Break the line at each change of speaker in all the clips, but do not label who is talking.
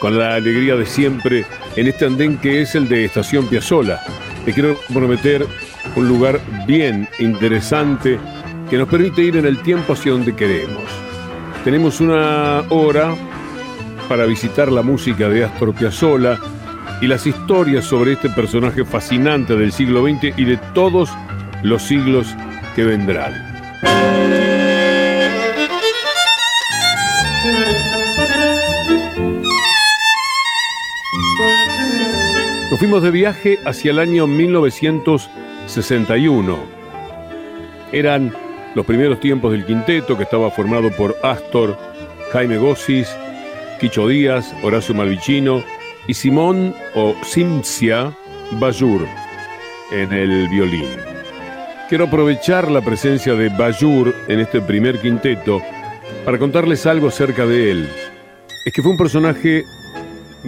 con la alegría de siempre en este andén que es el de Estación Piazzola. Te quiero prometer un lugar bien interesante que nos permite ir en el tiempo hacia donde queremos. Tenemos una hora para visitar la música de Astor Piazzolla y las historias sobre este personaje fascinante del siglo XX y de todos los siglos que vendrán. Nos fuimos de viaje hacia el año 1961. Eran los primeros tiempos del quinteto que estaba formado por Astor, Jaime Gossis, Quicho Díaz, Horacio Malvicino y Simón o Simcia Bayur en el violín. Quiero aprovechar la presencia de Bayur en este primer quinteto para contarles algo acerca de él. Es que fue un personaje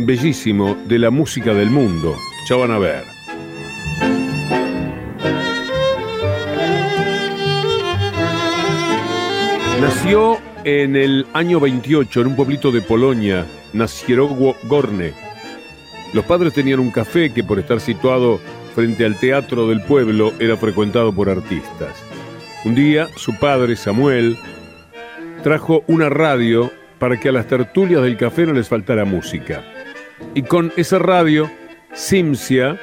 bellísimo de la música del mundo. Ya van a ver. Nació en el año 28 en un pueblito de Polonia, Nacierowo Gorne. Los padres tenían un café que por estar situado frente al teatro del pueblo era frecuentado por artistas. Un día su padre, Samuel, trajo una radio para que a las tertulias del café no les faltara música. Y con esa radio, Simcia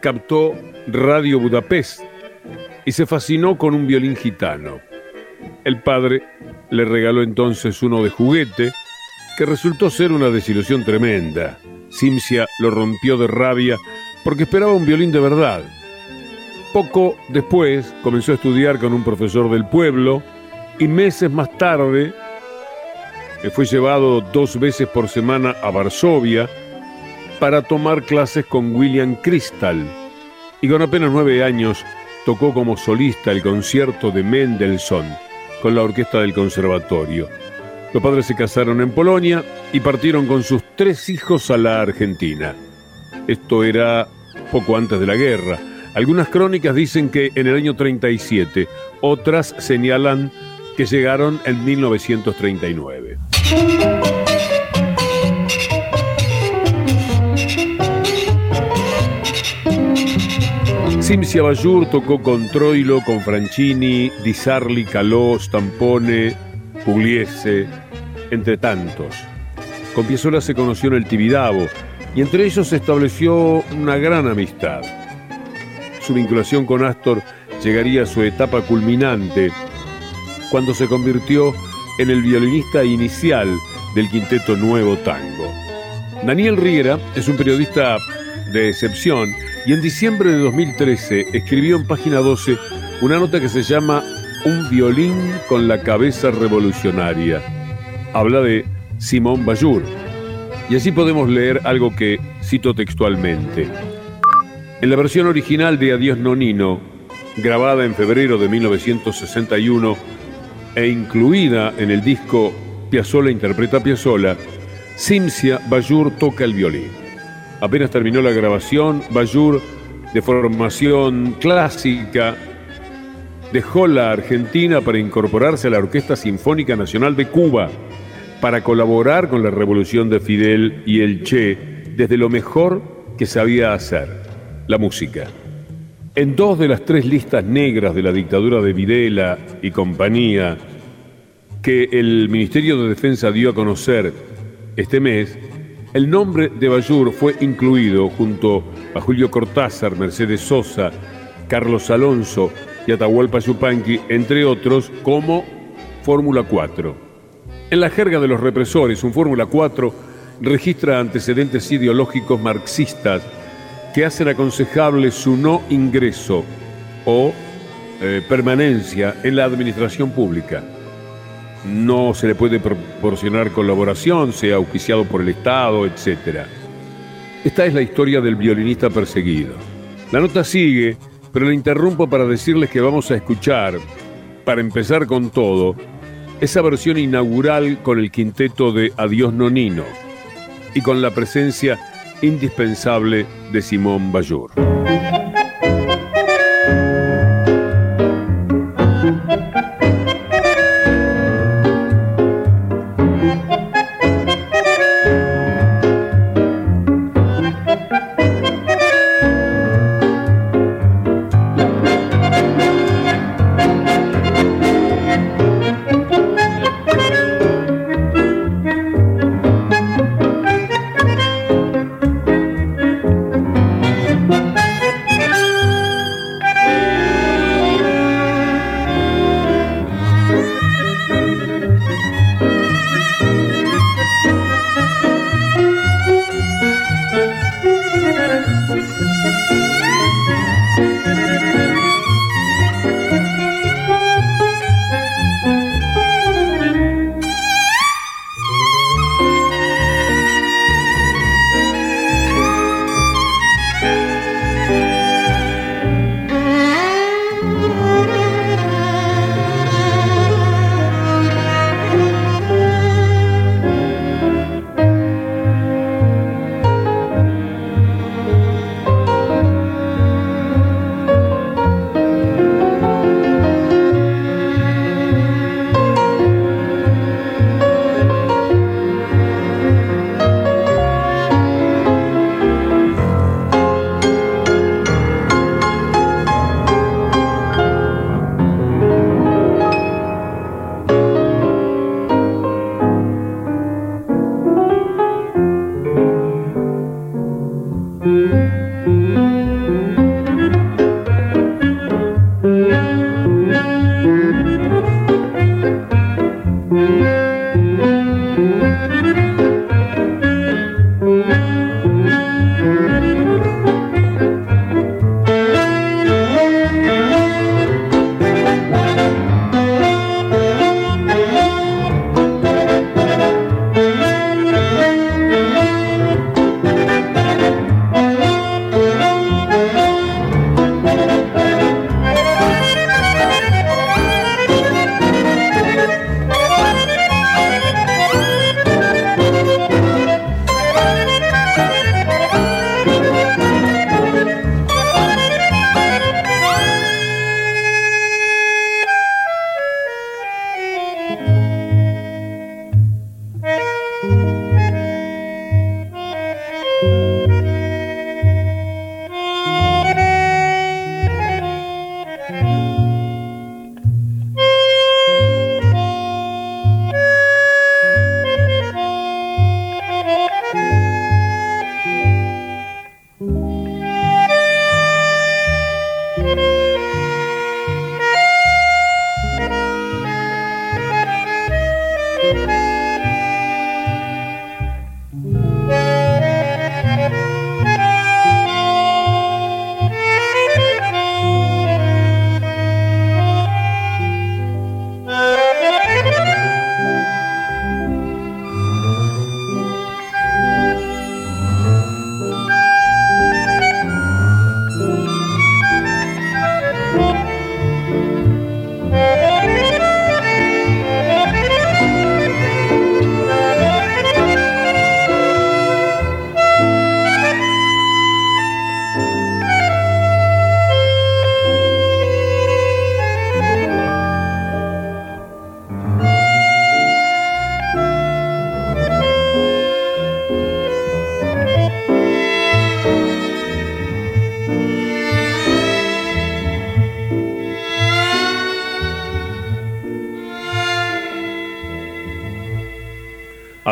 captó Radio Budapest y se fascinó con un violín gitano. El padre le regaló entonces uno de juguete que resultó ser una desilusión tremenda. Simcia lo rompió de rabia porque esperaba un violín de verdad. Poco después comenzó a estudiar con un profesor del pueblo y meses más tarde fue llevado dos veces por semana a Varsovia para tomar clases con William Crystal y con apenas nueve años tocó como solista el concierto de Mendelssohn con la orquesta del conservatorio. Los padres se casaron en Polonia y partieron con sus tres hijos a la Argentina. Esto era poco antes de la guerra. Algunas crónicas dicen que en el año 37, otras señalan que llegaron en 1939. Simcia Bayur tocó con Troilo, con Franchini, Di Sarli, Caló, Stampone, Pugliese, entre tantos. Con Piazzolla se conoció en el Tibidabo y entre ellos se estableció una gran amistad. Su vinculación con Astor llegaría a su etapa culminante cuando se convirtió en el violinista inicial del quinteto Nuevo Tango. Daniel Riera es un periodista de excepción y en diciembre de 2013 escribió en página 12 una nota que se llama Un violín con la cabeza revolucionaria. Habla de Simón Bayur. Y así podemos leer algo que cito textualmente. En la versión original de Adiós Nonino, grabada en febrero de 1961 e incluida en el disco Piazzolla interpreta Piazzolla, Simcia Bayur toca el violín. Apenas terminó la grabación, Bayur, de formación clásica, dejó la Argentina para incorporarse a la Orquesta Sinfónica Nacional de Cuba para colaborar con la revolución de Fidel y el Che desde lo mejor que sabía hacer, la música. En dos de las tres listas negras de la dictadura de Videla y compañía que el Ministerio de Defensa dio a conocer este mes, El nombre de Bayur fue incluido junto a Julio Cortázar, Mercedes Sosa, Carlos Alonso y Atahualpa Yupanqui, entre otros, como Fórmula 4. En la jerga de los represores, un Fórmula 4 registra antecedentes ideológicos marxistas que hacen aconsejable su no ingreso o eh, permanencia en la administración pública. No se le puede proporcionar colaboración, sea auspiciado por el Estado, etc. Esta es la historia del violinista perseguido. La nota sigue, pero la interrumpo para decirles que vamos a escuchar, para empezar con todo, esa versión inaugural con el quinteto de Adiós Nonino y con la presencia indispensable de Simón Bayur.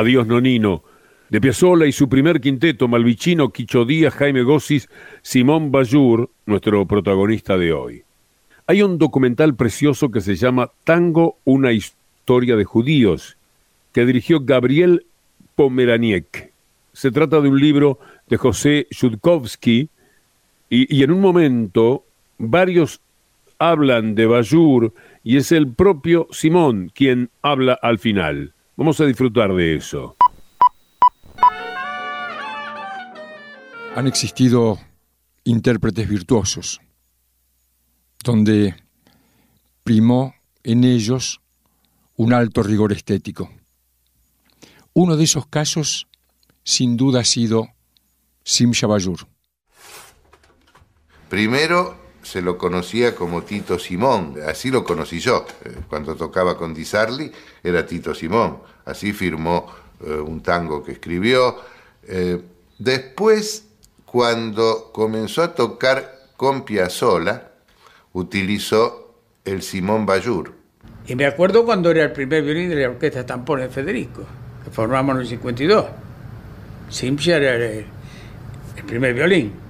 Adiós Nonino, De Piazzolla y su primer quinteto, Malvicino, Quicho Díaz, Jaime Gossis, Simón Bayur, nuestro protagonista de hoy. Hay un documental precioso que se llama Tango, una historia de judíos, que dirigió Gabriel Pomeraniec. Se trata de un libro de José Yudkowsky y, y en un momento varios hablan de Bayur y es el propio Simón quien habla al final. Vamos a disfrutar de eso.
Han existido intérpretes virtuosos, donde primó en ellos un alto rigor estético. Uno de esos casos, sin duda, ha sido Sim Shabajur.
Primero se lo conocía como Tito Simón, así lo conocí yo. Eh, cuando tocaba con Di Sarli era Tito Simón, así firmó eh, un tango que escribió. Eh, después, cuando comenzó a tocar con Piazzolla, utilizó el Simón Bayur.
Y me acuerdo cuando era el primer violín de la orquesta Tampone de Federico, que formamos en el 52. Simcha era el primer violín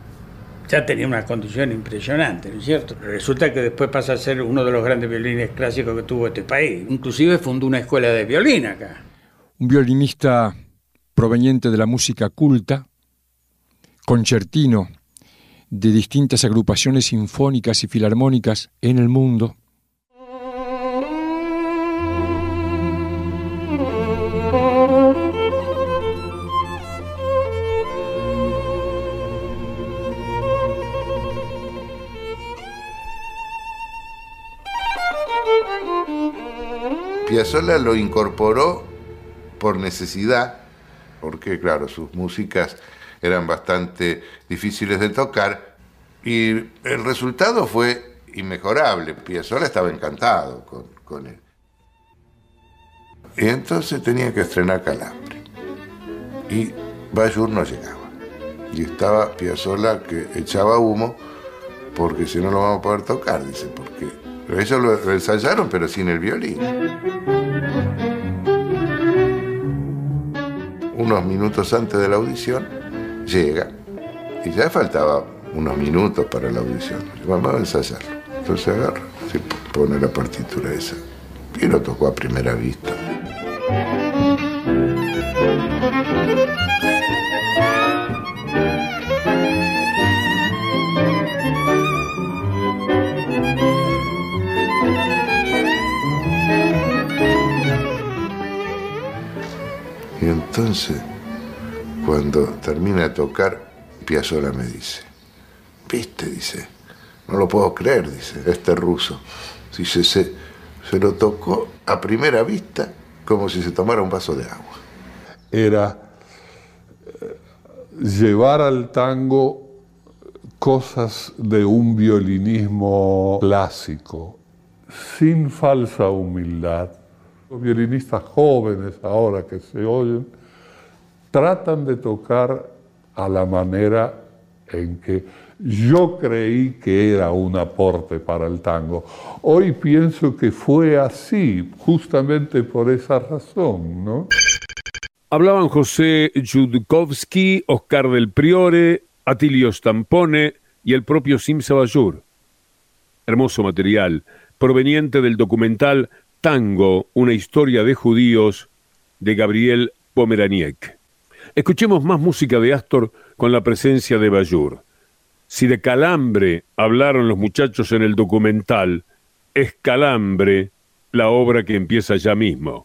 ya tenía una condición impresionante, ¿no es cierto? Resulta que después pasa a ser uno de los grandes violines clásicos que tuvo este país. Inclusive fundó una escuela de violín acá.
Un violinista proveniente de la música culta, concertino de distintas agrupaciones sinfónicas y filarmónicas en el mundo,
Piazzolla lo incorporó por necesidad, porque claro, sus músicas eran bastante difíciles de tocar y el resultado fue inmejorable. Piazzolla estaba encantado con, él. Y entonces tenía que estrenar Calambre. Y Bayur no llegaba. Y estaba Piazzolla que echaba humo porque si no lo vamos a poder tocar, dice, porque ellos lo ensayaron, pero sin el violín. Unos minutos antes de la audición, llega. Y ya faltaba unos minutos para la audición. Vamos a ensayarlo. Entonces agarra, se pone la partitura esa. Y lo tocó a primera vista. Entonces, cuando termina de tocar, Piazzolla me dice, viste, dice, no lo puedo creer, dice, este ruso. Dice, se, se lo tocó a primera vista como si se tomara un vaso de agua.
Era eh, llevar al tango cosas de un violinismo clásico, sin falsa humildad, los violinistas jóvenes ahora que se oyen tratan de tocar a la manera en que yo creí que era un aporte para el tango. Hoy pienso que fue así, justamente por esa razón, ¿no?
Hablaban José Judkowski, Oscar del Priore, Atilio Stampone y el propio Sim Sabajur. Hermoso material, proveniente del documental Tango, una historia de judíos de Gabriel Pomeraniec. Escuchemos más música de Astor con la presencia de Bayur. Si de calambre hablaron los muchachos en el documental, es calambre la obra que empieza ya mismo.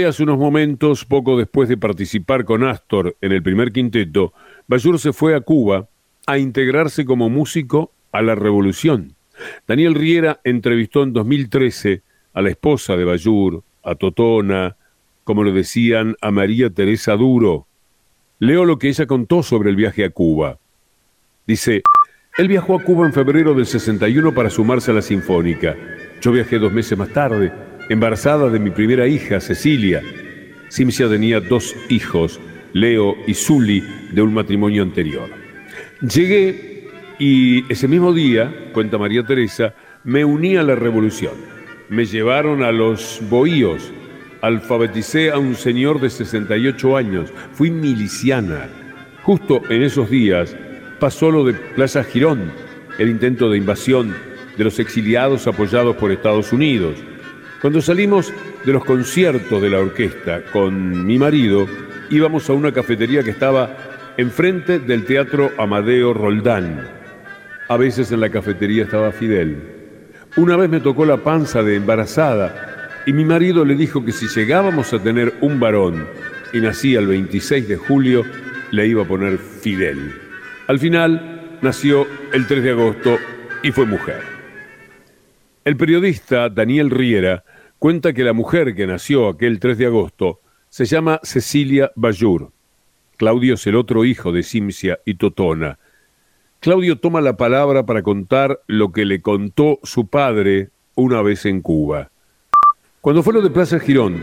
Hace unos momentos, poco después de participar con Astor en el primer quinteto, Bayur se fue a Cuba a integrarse como músico a la revolución. Daniel Riera entrevistó en 2013 a la esposa de Bayur, a Totona, como lo decían, a María Teresa Duro. Leo lo que ella contó sobre el viaje a Cuba. Dice, él viajó a Cuba en febrero del 61 para sumarse a la Sinfónica. Yo viajé dos meses más tarde, embarazada de mi primera hija, Cecilia. Simcia tenía dos hijos, Leo y Zully, de un matrimonio anterior. Llegué y ese mismo día, cuenta María Teresa, me uní a la revolución. Me llevaron a los bohíos, alfabeticé a un señor de 68 años, fui miliciana. Justo en esos días pasó lo de Plaza Girón, el intento de invasión de los exiliados apoyados por Estados Unidos. Cuando salimos de los conciertos de la orquesta con mi marido, íbamos a una cafetería que estaba enfrente del Teatro Amadeo Roldán. A veces en la cafetería estaba Fidel. Una vez me tocó la panza de embarazada y mi marido le dijo que si llegábamos a tener un varón y nacía el 26 de julio, le iba a poner Fidel. Al final nació el 3 de agosto y fue mujer. El periodista Daniel Riera cuenta que la mujer que nació aquel 3 de agosto se llama Cecilia Bayur. Claudio es el otro hijo de Simcia y Totona. Claudio toma la palabra para contar lo que le contó su padre una vez en Cuba. Cuando fue lo de Plaza Girón,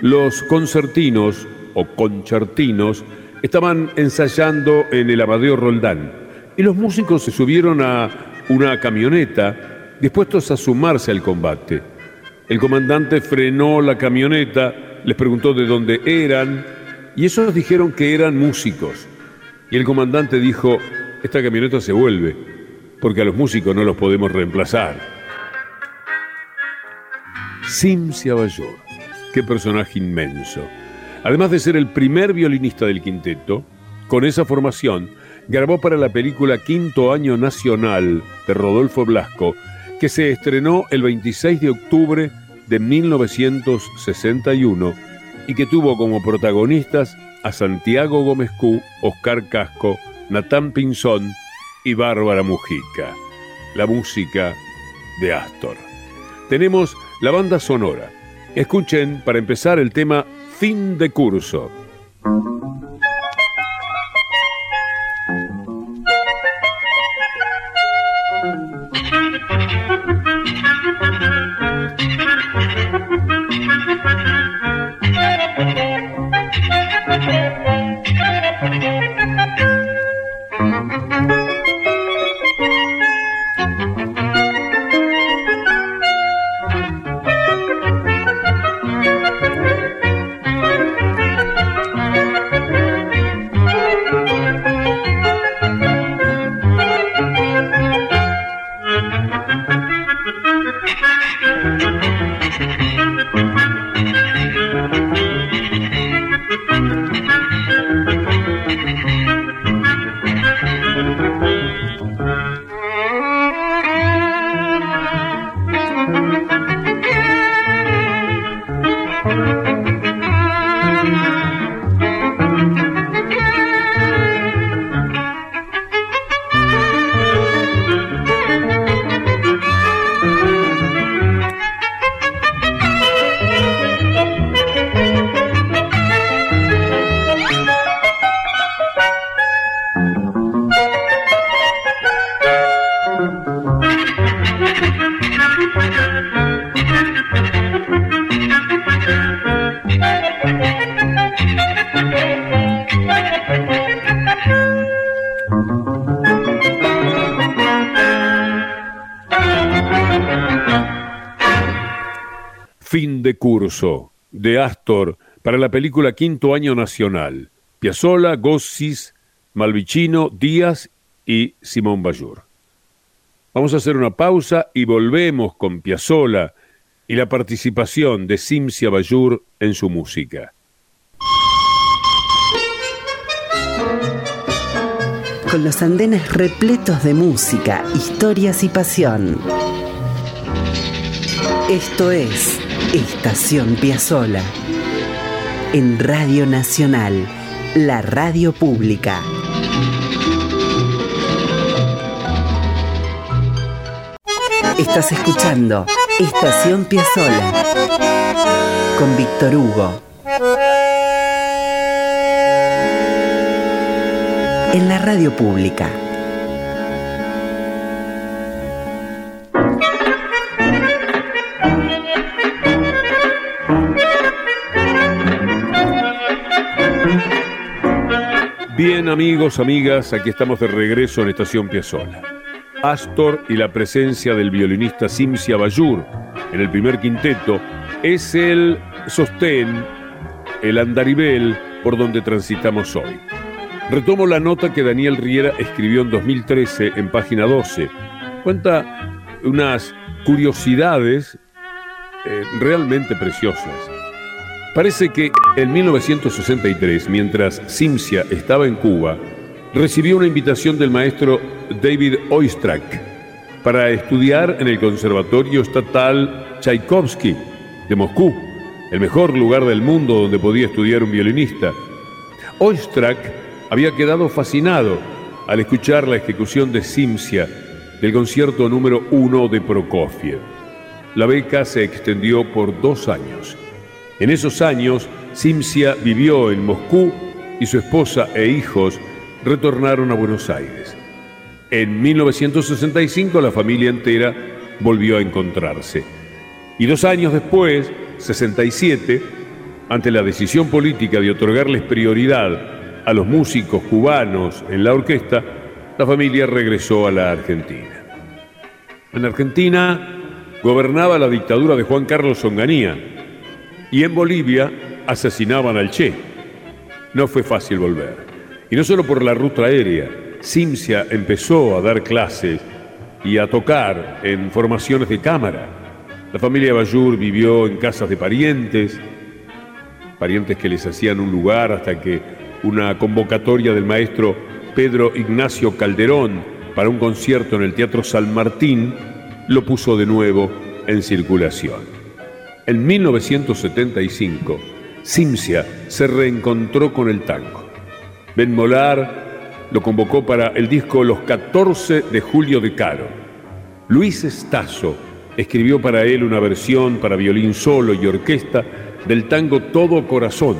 los concertinos o concertinos estaban ensayando en el Amadeo Roldán y los músicos se subieron a una camioneta dispuestos a sumarse al combate. El comandante frenó la camioneta, les preguntó de dónde eran y esos dijeron que eran músicos. Y el comandante dijo, esta camioneta se vuelve porque a los músicos no los podemos reemplazar. Simcia Bayur. Qué personaje inmenso. Además de ser el primer violinista del quinteto, con esa formación grabó para la película Quinto Año Nacional de Rodolfo Blasco, que se estrenó el 26 de octubre de 1961 y que tuvo como protagonistas a Santiago Gómez Q, Oscar Casco, Natán Pinzón y Bárbara Mujica. La música de Astor. Tenemos la banda sonora. Escuchen para empezar el tema Fin de Curso. De Astor para la película Quinto Año Nacional. Piazzolla, Gossis, Malvicino, Díaz y Simón Bayur. Vamos a hacer una pausa y volvemos con Piazzolla y la participación de Simcia Bayur en su música.
Con los andenes repletos de música, historias y pasión Esto es Estación Piazzola. En Radio Nacional, la radio pública. Estás escuchando Estación Piazzola con Víctor Hugo. En la radio pública.
Bien amigos, amigas, aquí estamos de regreso en Estación Piazzola. Astor y la presencia del violinista Simsia Bayur en el primer quinteto es el sostén, el andarivel por donde transitamos hoy. Retomo la nota que Daniel Riera escribió en 2013 en página 12. Cuenta unas curiosidades eh, realmente preciosas. Parece que en 1963, mientras Simsia estaba en Cuba, recibió una invitación del maestro David Oistrakh para estudiar en el Conservatorio Estatal Tchaikovsky de Moscú, el mejor lugar del mundo donde podía estudiar un violinista. Oistrakh había quedado fascinado al escuchar la ejecución de Simsia del concierto número uno de Prokofiev. La beca se extendió por dos años. En esos años, Simsia vivió en Moscú y su esposa e hijos retornaron a Buenos Aires. En 1965 la familia entera volvió a encontrarse. Y dos años después, 67, ante la decisión política de otorgarles prioridad a los músicos cubanos en la orquesta, la familia regresó a la Argentina. En Argentina gobernaba la dictadura de Juan Carlos Onganía, y en Bolivia asesinaban al Che. No fue fácil volver. Y no solo por la ruta aérea, Simsia empezó a dar clases y a tocar en formaciones de cámara. La familia Bayur vivió en casas de parientes, parientes que les hacían un lugar hasta que una convocatoria del maestro Pedro Ignacio Calderón para un concierto en el Teatro San Martín lo puso de nuevo en circulación. En 1975, Simsia se reencontró con el tango. Ben Molar lo convocó para el disco Los 14 de Julio de Caro. Luis Estazo escribió para él una versión para violín solo y orquesta del tango Todo Corazón.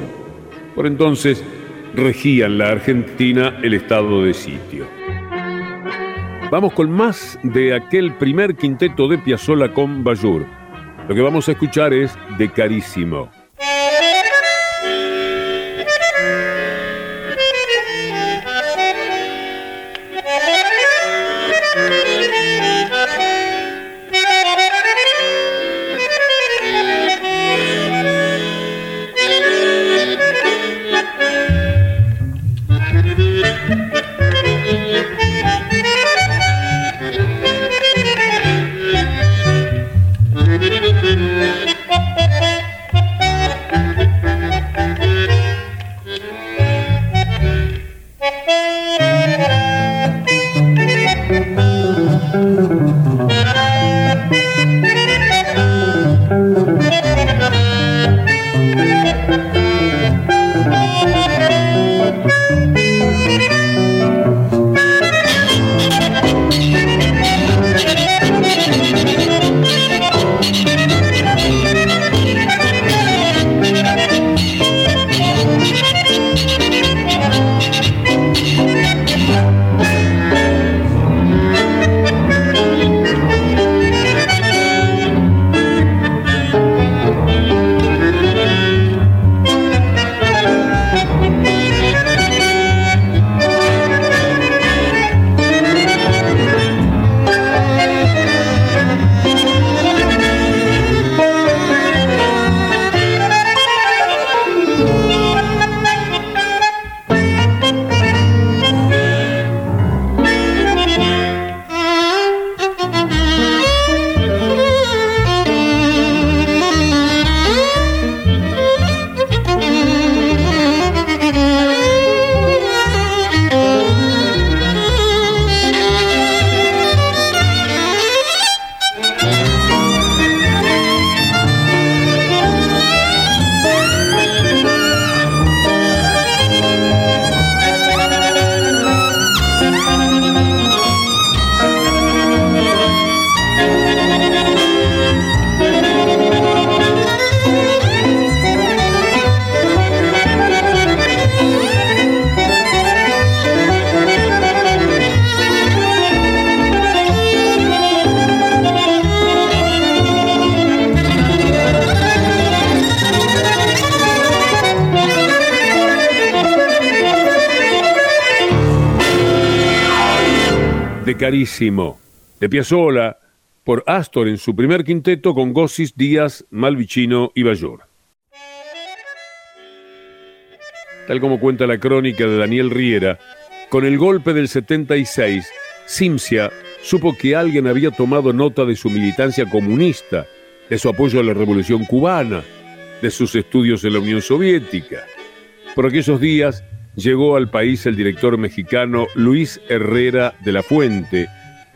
Por entonces regía en la Argentina el estado de sitio. Vamos con más de aquel primer quinteto de Piazzolla con Bayur lo que vamos a escuchar es de Carísimo. De Piazzolla, por Astor en su primer quinteto con Gossis, Díaz, Malvicino y Bayur. Tal como cuenta la crónica de Daniel Riera, con el golpe del 76, Simcia supo que alguien había tomado nota de su militancia comunista, de su apoyo a la revolución cubana, de sus estudios en la Unión Soviética. Por aquellos días llegó al país el director mexicano Luis Herrera de la Fuente,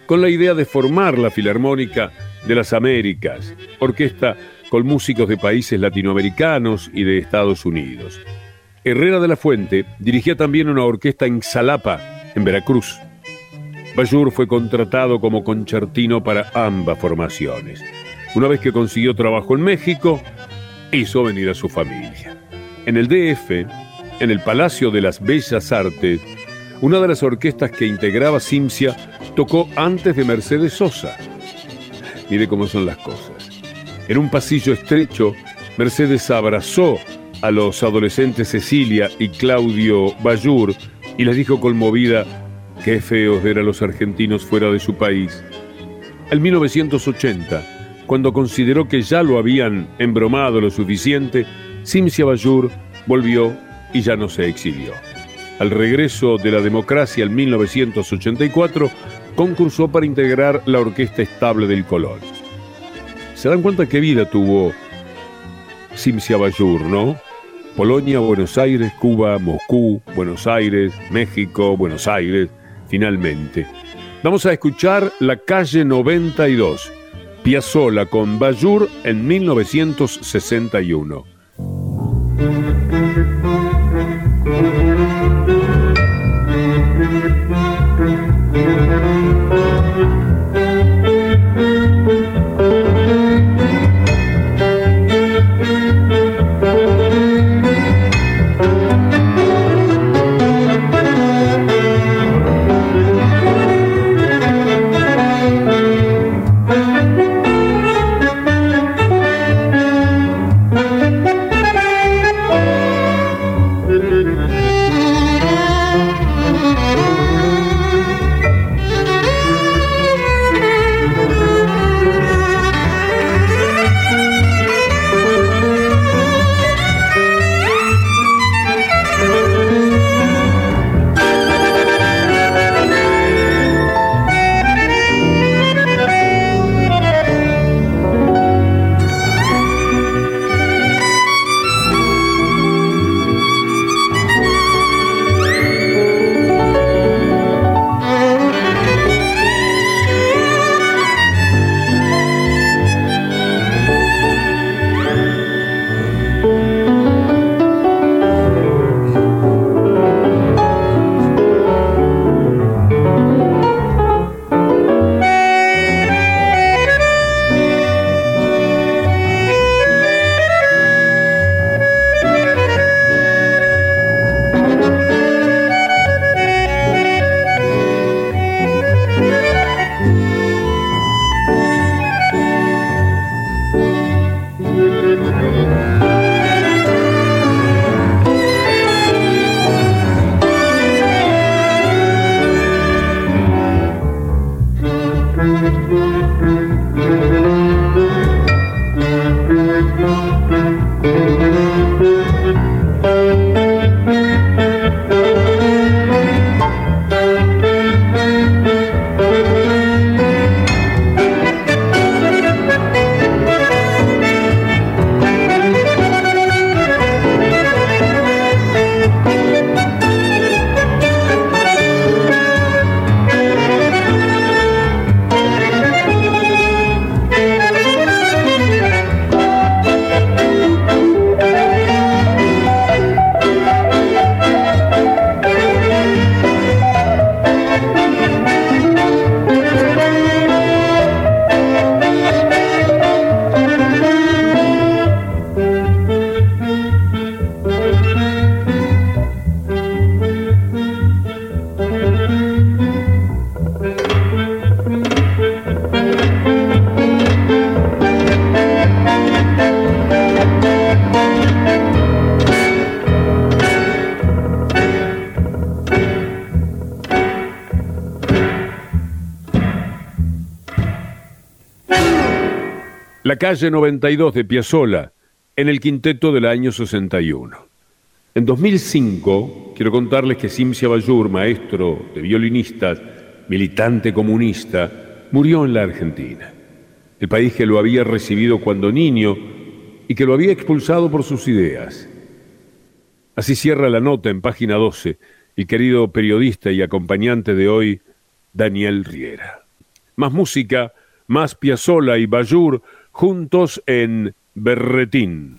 con la idea de formar la Filarmónica de las Américas, orquesta con músicos de países latinoamericanos y de Estados Unidos. Herrera de la Fuente dirigía también una orquesta en Xalapa, en Veracruz. Bayur fue contratado como concertino para ambas formaciones. Una vez que consiguió trabajo en México, hizo venir a su familia. En el DF, en el Palacio de las Bellas Artes, una de las orquestas que integraba Simcia tocó antes de Mercedes Sosa. Mire cómo son las cosas. En un pasillo estrecho, Mercedes abrazó a los adolescentes Cecilia y Claudio Bayur y les dijo conmovida qué feos ver a los argentinos fuera de su país. En 1980, cuando consideró que ya lo habían embromado lo suficiente, Simcia Bayur volvió y ya no se exilió. Al regreso de la democracia en 1984, concursó para integrar la Orquesta Estable del Colón. ¿Se dan cuenta qué vida tuvo Simcia Bayur, no? Polonia, Buenos Aires, Cuba, Moscú, Buenos Aires, México, Buenos Aires, finalmente. Vamos a escuchar La calle 92, Piazzola con Bayur en 1961. La calle 92 de Piazzolla, en el quinteto del año 61. En 2005, quiero contarles que Simcia Bayur, maestro de violinistas, militante comunista, murió en la Argentina, el país que lo había recibido cuando niño y que lo había expulsado por sus ideas. Así cierra la nota en página 12 el querido periodista y acompañante de hoy, Daniel Riera. Más música, más Piazzolla y Bayur juntos en Berretín.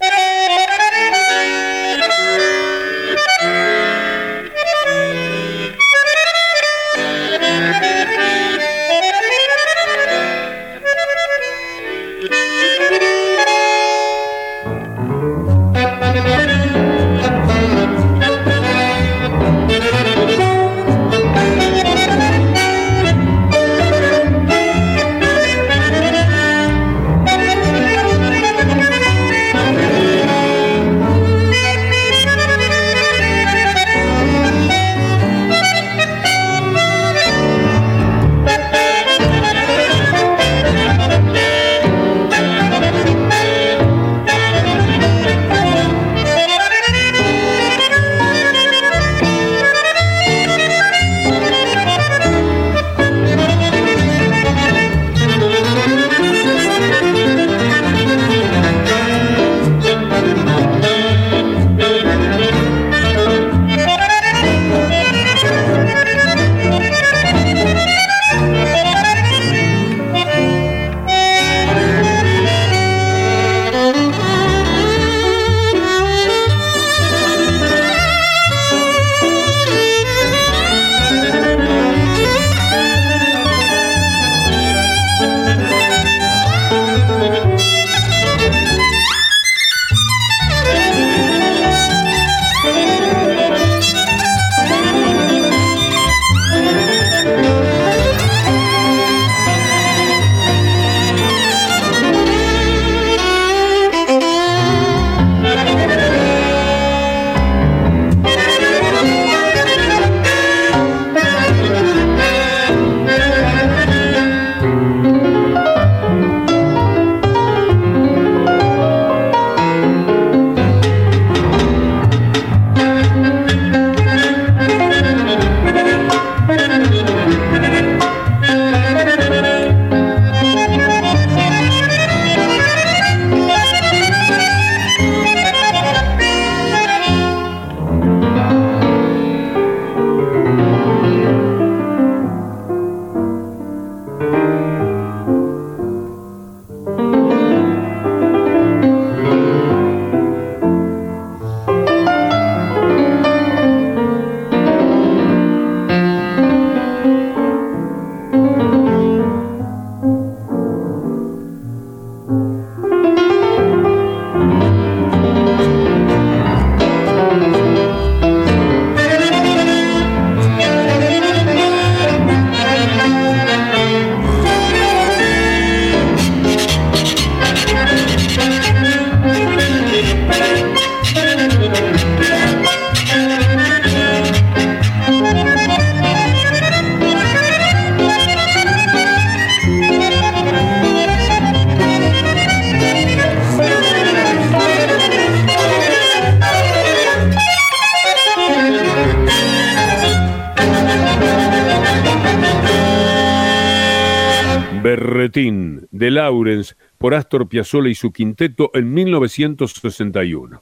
Astor y su quinteto en 1961,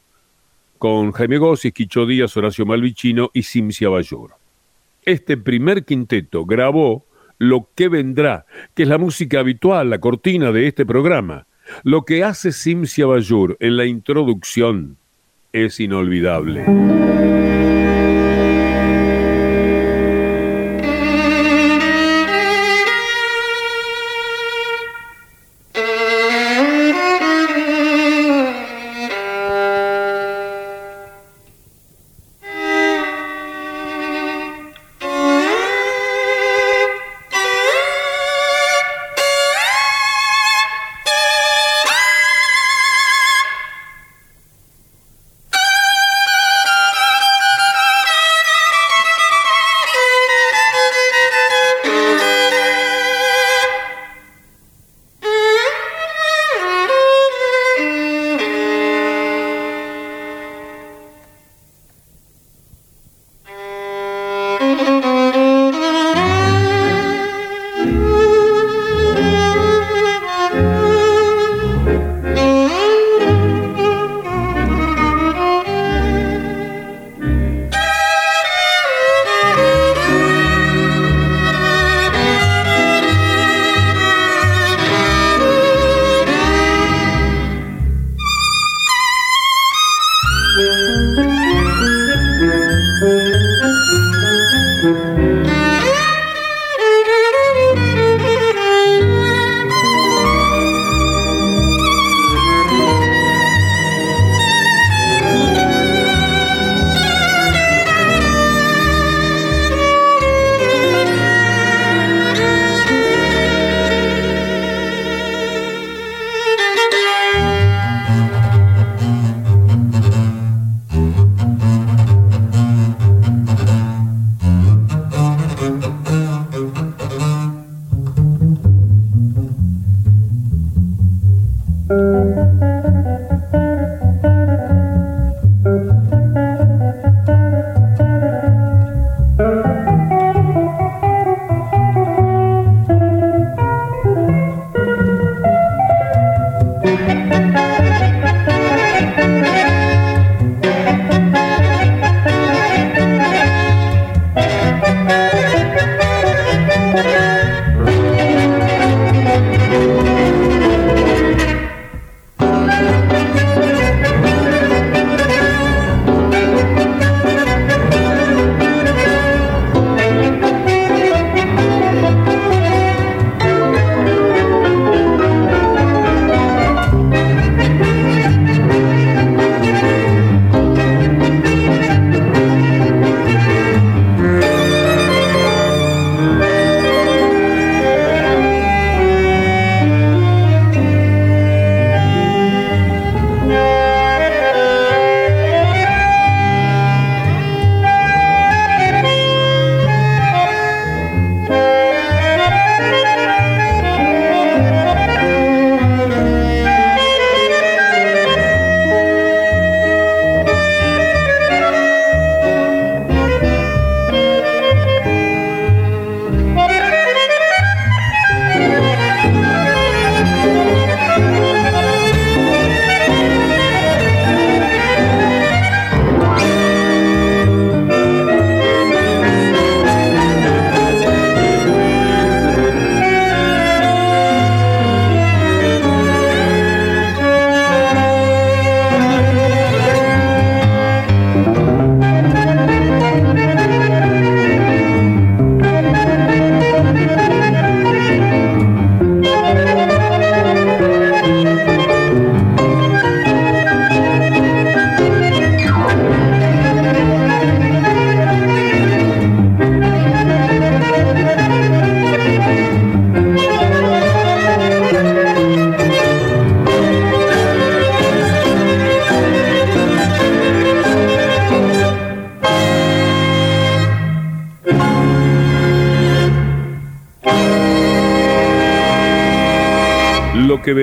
con Jaime Gossi, Quicho Díaz, Horacio Malvicino y Simcia Bayur. Este primer quinteto grabó Lo que vendrá, que es la música habitual, la cortina de este programa. Lo que hace Simcia Bayur en la introducción es inolvidable.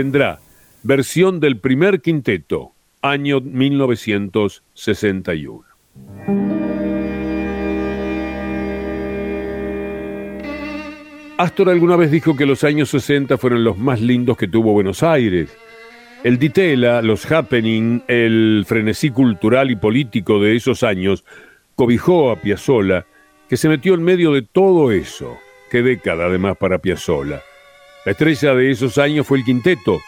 Vendrá, versión del primer quinteto, año 1961. Astor alguna vez dijo que los años 60 fueron los más lindos que tuvo Buenos Aires. El ditela, los happening, el frenesí cultural y político de esos años cobijó a Piazzolla, que se metió en medio de todo eso. Qué década además para Piazzolla. La estrella de esos años fue el quinteto.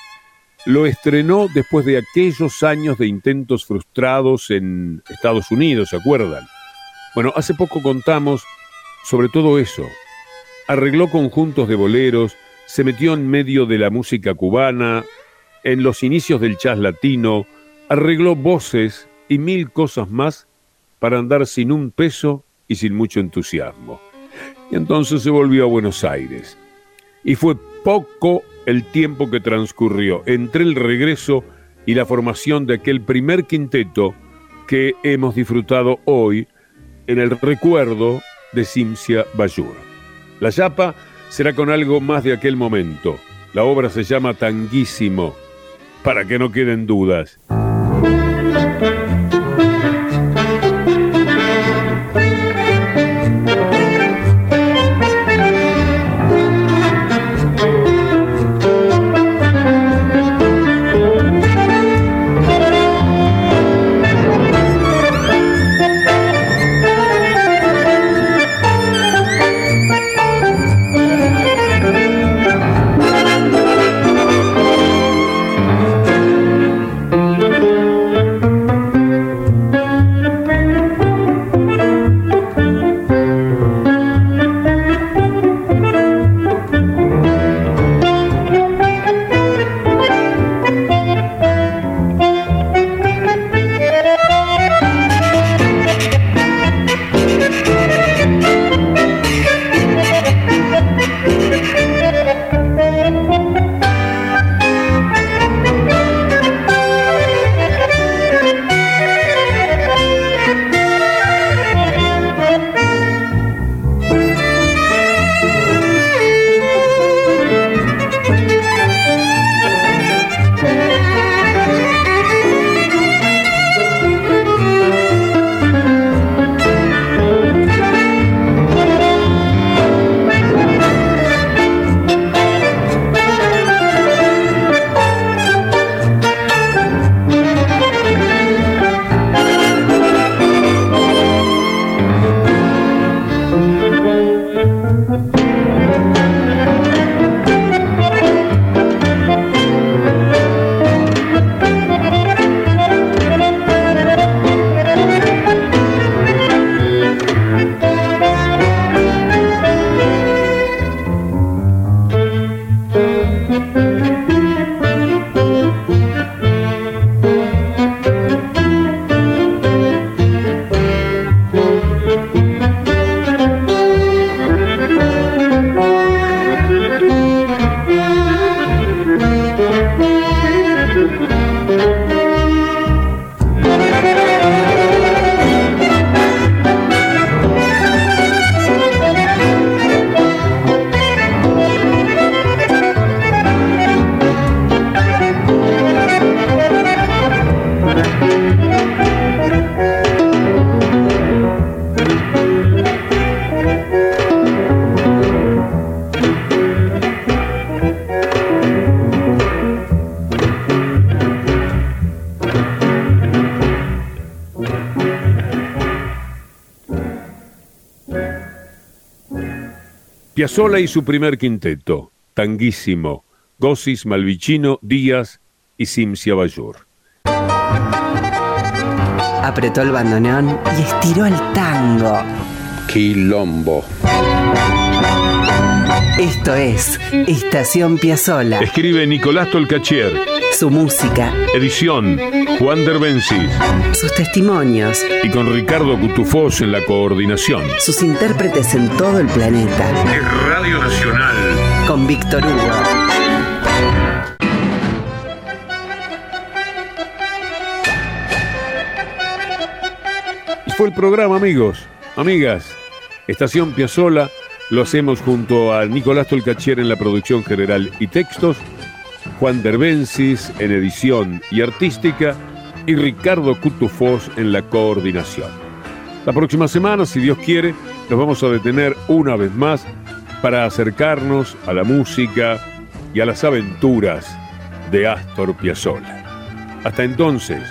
Lo estrenó después de aquellos años de intentos frustrados en Estados Unidos, ¿se acuerdan? Bueno, hace poco contamos sobre todo eso. Arregló conjuntos de boleros, se metió en medio de la música cubana, en los inicios del jazz latino, arregló voces y mil cosas más para andar sin un peso y sin mucho entusiasmo. Y entonces se volvió a Buenos Aires. Y fue poco el tiempo que transcurrió entre el regreso y la formación de aquel primer quinteto que hemos disfrutado hoy en el recuerdo de Cimcia Bayur. La chapa será con algo más de aquel momento. La obra se llama Tanguísimo, para que no queden dudas. Piazzolla y su primer quinteto, Tanguísimo, Gosis, Malvicino, Díaz y Simcia Bayur.
Apretó el bandoneón y estiró el tango.
Quilombo.
Esto es Estación Piazzola.
Escribe Nicolás Tolcachier.
Su música,
Edición Juan Derbencis.
sus testimonios,
Y con Ricardo Cutufós en la coordinación.
sus intérpretes en todo el planeta.
Es Radio Nacional.
Con Víctor Hugo.
Y fue el programa, amigos, amigas. Estación Piazzola lo hacemos junto a Nicolás Tolcachier en la producción general y textos, Juan Derbencis en edición y artística y Ricardo Cutufós en la coordinación. La próxima semana, si Dios quiere, nos vamos a detener una vez más para acercarnos a la música y a las aventuras de Astor Piazzolla. Hasta entonces,